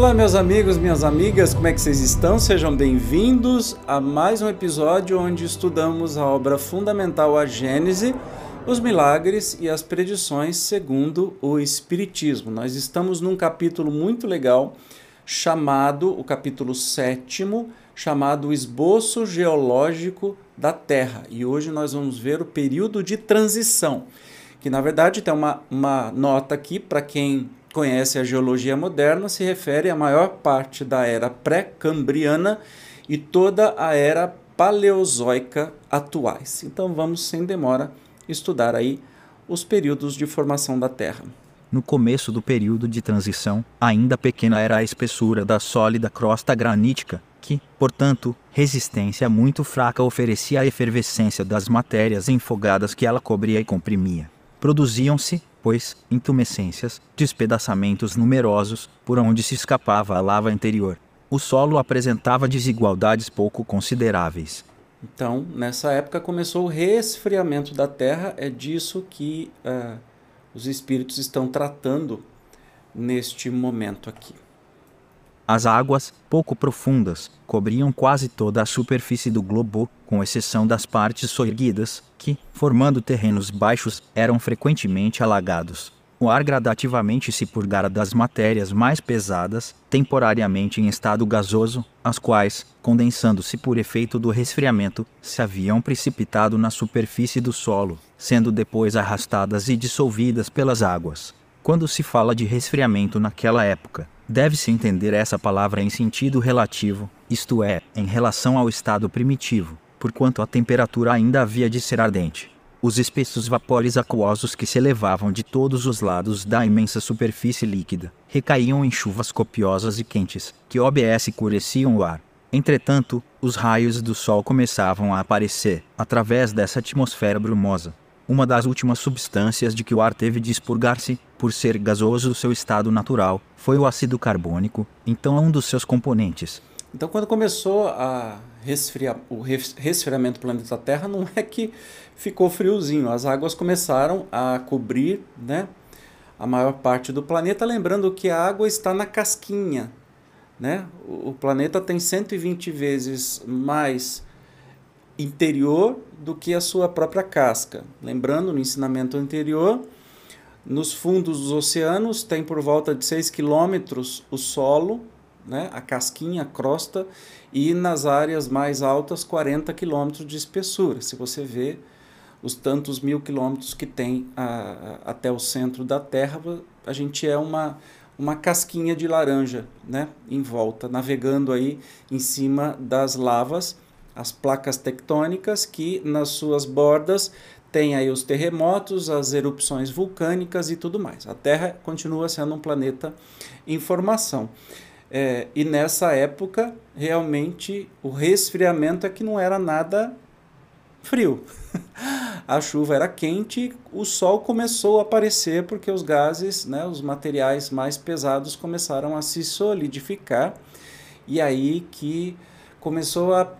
Olá, meus amigos, minhas amigas, como é que vocês estão? Sejam bem-vindos a mais um episódio onde estudamos a obra fundamental A Gênese, os milagres e as predições segundo o Espiritismo. Nós estamos num capítulo muito legal chamado, o capítulo sétimo, chamado Esboço Geológico da Terra. E hoje nós vamos ver o período de transição, que na verdade tem uma, uma nota aqui para quem conhece a geologia moderna se refere à maior parte da era pré-cambriana e toda a era paleozoica atuais. Então vamos sem demora estudar aí os períodos de formação da Terra. No começo do período de transição, ainda pequena era a espessura da sólida crosta granítica, que, portanto, resistência muito fraca oferecia à efervescência das matérias enfogadas que ela cobria e comprimia. Produziam-se, pois, intumescências, despedaçamentos numerosos, por onde se escapava a lava interior. O solo apresentava desigualdades pouco consideráveis. Então, nessa época começou o resfriamento da Terra, é disso que uh, os espíritos estão tratando neste momento aqui. As águas, pouco profundas, cobriam quase toda a superfície do globo, com exceção das partes soerguidas, que, formando terrenos baixos, eram frequentemente alagados. O ar gradativamente se purgara das matérias mais pesadas, temporariamente em estado gasoso, as quais, condensando-se por efeito do resfriamento, se haviam precipitado na superfície do solo, sendo depois arrastadas e dissolvidas pelas águas. Quando se fala de resfriamento naquela época, Deve-se entender essa palavra em sentido relativo, isto é, em relação ao estado primitivo, porquanto a temperatura ainda havia de ser ardente. Os espessos vapores aquosos que se elevavam de todos os lados da imensa superfície líquida recaíam em chuvas copiosas e quentes, que OBS cureciam o ar. Entretanto, os raios do sol começavam a aparecer, através dessa atmosfera brumosa, uma das últimas substâncias de que o ar teve de expurgar-se, por ser gasoso seu estado natural, foi o ácido carbônico, então um dos seus componentes. Então, quando começou a resfriar, o resfriamento do planeta Terra, não é que ficou friozinho, as águas começaram a cobrir né, a maior parte do planeta, lembrando que a água está na casquinha. Né? O planeta tem 120 vezes mais interior do que a sua própria casca. Lembrando, no ensinamento anterior, nos fundos dos oceanos tem por volta de 6 quilômetros o solo, né, a casquinha, a crosta, e nas áreas mais altas 40 quilômetros de espessura. Se você vê os tantos mil quilômetros que tem a, a, até o centro da Terra, a gente é uma, uma casquinha de laranja né, em volta, navegando aí em cima das lavas as placas tectônicas que nas suas bordas tem aí os terremotos, as erupções vulcânicas e tudo mais. A Terra continua sendo um planeta em formação. É, e nessa época, realmente, o resfriamento é que não era nada frio. a chuva era quente, o sol começou a aparecer porque os gases, né, os materiais mais pesados começaram a se solidificar e aí que começou a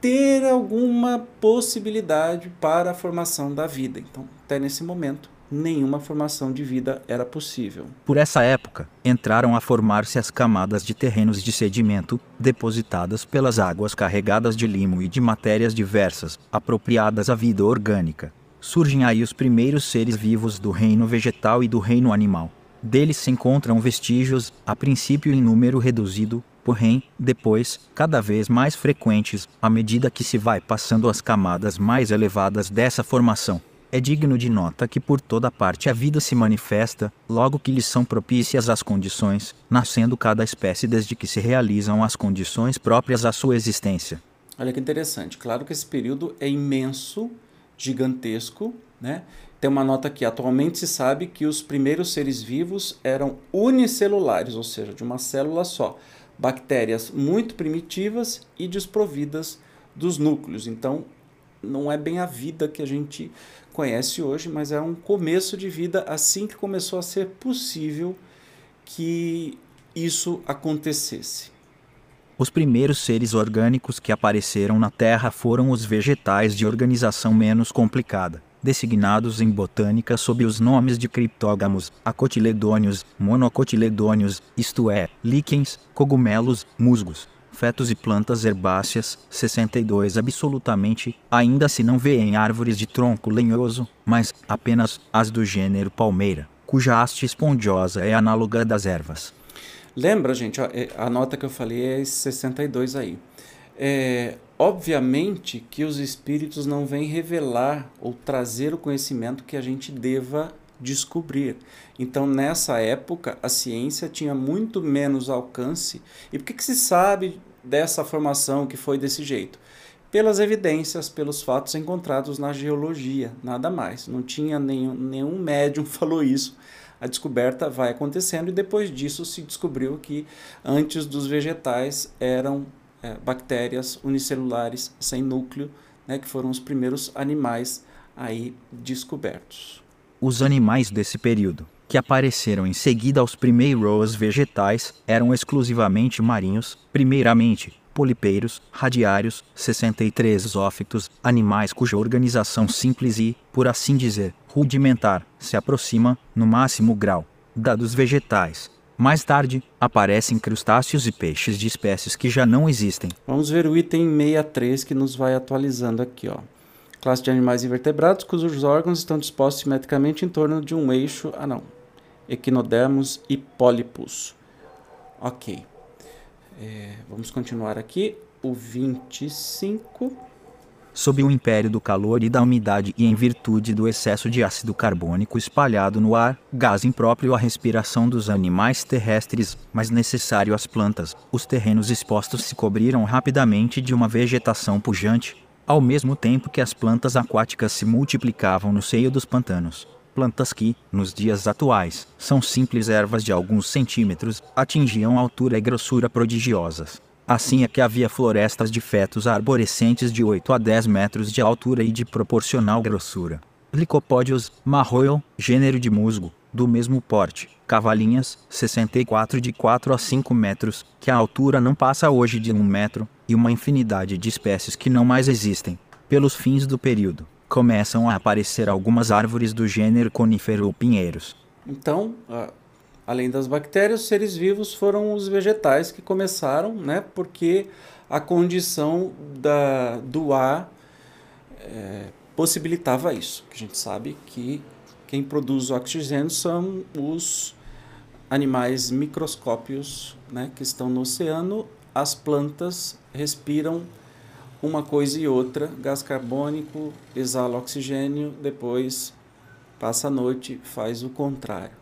ter alguma possibilidade para a formação da vida. Então, até nesse momento, nenhuma formação de vida era possível. Por essa época, entraram a formar-se as camadas de terrenos de sedimento, depositadas pelas águas carregadas de limo e de matérias diversas, apropriadas à vida orgânica. Surgem aí os primeiros seres vivos do reino vegetal e do reino animal. Deles se encontram vestígios, a princípio em número reduzido, porém, depois, cada vez mais frequentes, à medida que se vai passando as camadas mais elevadas dessa formação. é digno de nota que por toda parte a vida se manifesta, logo que lhes são propícias as condições, nascendo cada espécie desde que se realizam as condições próprias à sua existência. Olha que interessante. Claro que esse período é imenso, gigantesco, né? Tem uma nota aqui. Atualmente se sabe que os primeiros seres vivos eram unicelulares, ou seja, de uma célula só. Bactérias muito primitivas e desprovidas dos núcleos. Então, não é bem a vida que a gente conhece hoje, mas é um começo de vida assim que começou a ser possível que isso acontecesse. Os primeiros seres orgânicos que apareceram na Terra foram os vegetais de organização menos complicada, designados em botânica sob os nomes de criptógamos, acotiledônios, monocotiledônios, isto é, líquens, cogumelos, musgos, fetos e plantas herbáceas, 62 absolutamente, ainda se não vê em árvores de tronco lenhoso, mas apenas as do gênero palmeira, cuja haste esponjosa é análoga das ervas. Lembra, gente, é, a nota que eu falei é esse 62 aí. É, obviamente que os espíritos não vêm revelar ou trazer o conhecimento que a gente deva descobrir. Então, nessa época, a ciência tinha muito menos alcance. E por que, que se sabe dessa formação que foi desse jeito? Pelas evidências, pelos fatos encontrados na geologia, nada mais. Não tinha nenhum, nenhum médium falou isso. A descoberta vai acontecendo e depois disso se descobriu que antes dos vegetais eram é, bactérias unicelulares sem núcleo, né, que foram os primeiros animais aí descobertos. Os animais desse período que apareceram em seguida aos primeiros vegetais eram exclusivamente marinhos, primeiramente polipeiros, radiários, 63 zoófitos, animais cuja organização simples e, por assim dizer, rudimentar, se aproxima, no máximo grau, da dos vegetais. Mais tarde, aparecem crustáceos e peixes de espécies que já não existem. Vamos ver o item 63 que nos vai atualizando aqui, ó. Classe de animais invertebrados cujos órgãos estão dispostos simetricamente em torno de um eixo. Ah, não equinodermos e pólipos. Ok. É, vamos continuar aqui. O 25. Sob o império do calor e da umidade e em virtude do excesso de ácido carbônico espalhado no ar, gás impróprio à respiração dos animais terrestres, mas necessário às plantas, os terrenos expostos se cobriram rapidamente de uma vegetação pujante, ao mesmo tempo que as plantas aquáticas se multiplicavam no seio dos pantanos plantas que, nos dias atuais, são simples ervas de alguns centímetros, atingiam altura e grossura prodigiosas. Assim é que havia florestas de fetos arborescentes de 8 a 10 metros de altura e de proporcional grossura. Licopódios, marroio, gênero de musgo, do mesmo porte. Cavalinhas, 64 de 4 a 5 metros, que a altura não passa hoje de 1 metro, e uma infinidade de espécies que não mais existem, pelos fins do período começam a aparecer algumas árvores do gênero conífero ou pinheiros. Então, além das bactérias, os seres vivos foram os vegetais que começaram, né? Porque a condição da, do ar é, possibilitava isso. Que a gente sabe que quem produz o oxigênio são os animais microscópios né, que estão no oceano. As plantas respiram uma coisa e outra, gás carbônico, exala oxigênio, depois passa a noite, faz o contrário.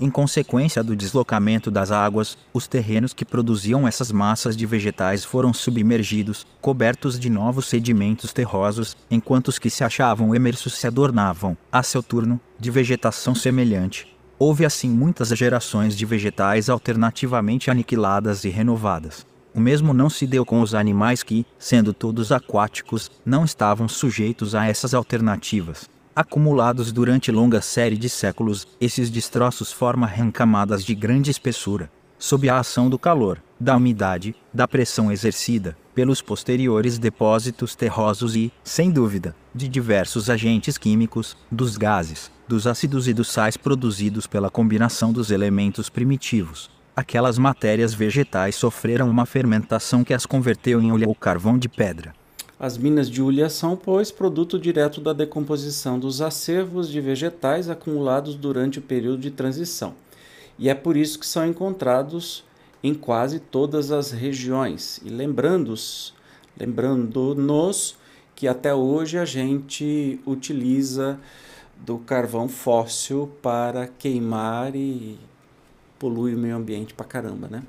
Em consequência do deslocamento das águas, os terrenos que produziam essas massas de vegetais foram submergidos, cobertos de novos sedimentos terrosos, enquanto os que se achavam emersos se adornavam, a seu turno, de vegetação semelhante. Houve assim muitas gerações de vegetais alternativamente aniquiladas e renovadas. O mesmo não se deu com os animais que, sendo todos aquáticos, não estavam sujeitos a essas alternativas. Acumulados durante longa série de séculos, esses destroços formam camadas de grande espessura, sob a ação do calor, da umidade, da pressão exercida pelos posteriores depósitos terrosos e, sem dúvida, de diversos agentes químicos, dos gases, dos ácidos e dos sais produzidos pela combinação dos elementos primitivos aquelas matérias vegetais sofreram uma fermentação que as converteu em óleo ou carvão de pedra. As minas de ulha são, pois, produto direto da decomposição dos acervos de vegetais acumulados durante o período de transição. E é por isso que são encontrados em quase todas as regiões. E lembrando-nos lembrando que até hoje a gente utiliza do carvão fóssil para queimar e polui o meio ambiente pra caramba, né?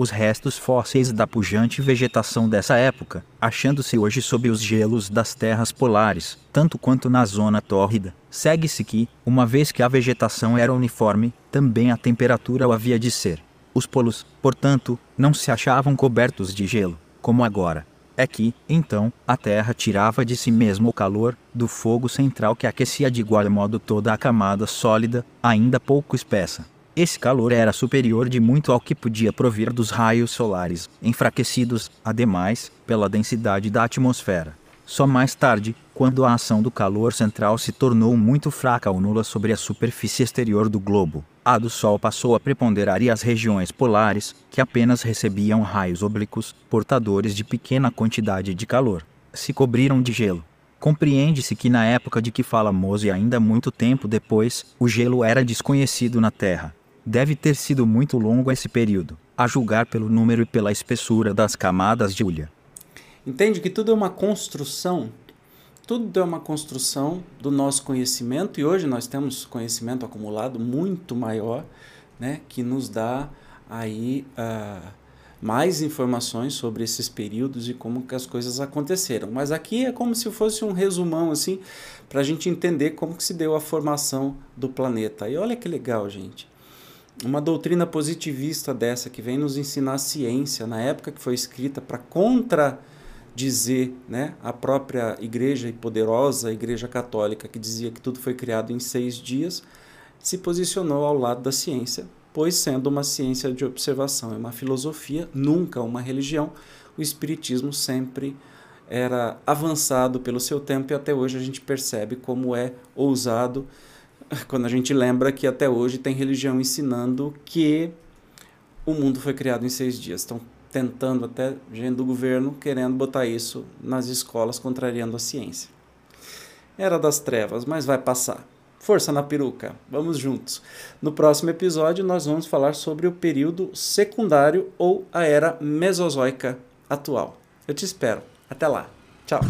Os restos fósseis da pujante vegetação dessa época, achando-se hoje sob os gelos das terras polares, tanto quanto na zona tórrida, segue-se que, uma vez que a vegetação era uniforme, também a temperatura o havia de ser. Os polos, portanto, não se achavam cobertos de gelo, como agora. É que, então, a Terra tirava de si mesmo o calor do fogo central que aquecia de igual modo toda a camada sólida, ainda pouco espessa. Esse calor era superior de muito ao que podia provir dos raios solares, enfraquecidos, ademais, pela densidade da atmosfera. Só mais tarde, quando a ação do calor central se tornou muito fraca ou nula sobre a superfície exterior do globo, a do Sol passou a preponderar e as regiões polares, que apenas recebiam raios oblíquos, portadores de pequena quantidade de calor, se cobriram de gelo. Compreende-se que na época de que falamos e ainda muito tempo depois, o gelo era desconhecido na Terra. Deve ter sido muito longo esse período, a julgar pelo número e pela espessura das camadas de ulha. Entende que tudo é uma construção tudo é uma construção do nosso conhecimento e hoje nós temos conhecimento acumulado muito maior, né, que nos dá aí uh, mais informações sobre esses períodos e como que as coisas aconteceram. Mas aqui é como se fosse um resumão assim para a gente entender como que se deu a formação do planeta. E olha que legal, gente. Uma doutrina positivista dessa que vem nos ensinar a ciência na época que foi escrita para contra dizer, né, a própria igreja e poderosa igreja católica que dizia que tudo foi criado em seis dias, se posicionou ao lado da ciência, pois sendo uma ciência de observação e uma filosofia, nunca uma religião, o espiritismo sempre era avançado pelo seu tempo e até hoje a gente percebe como é ousado quando a gente lembra que até hoje tem religião ensinando que o mundo foi criado em seis dias. Então, tentando até gente do governo querendo botar isso nas escolas contrariando a ciência. Era das trevas, mas vai passar. Força na peruca, vamos juntos. No próximo episódio nós vamos falar sobre o período secundário ou a era mesozoica atual. Eu te espero. Até lá. Tchau.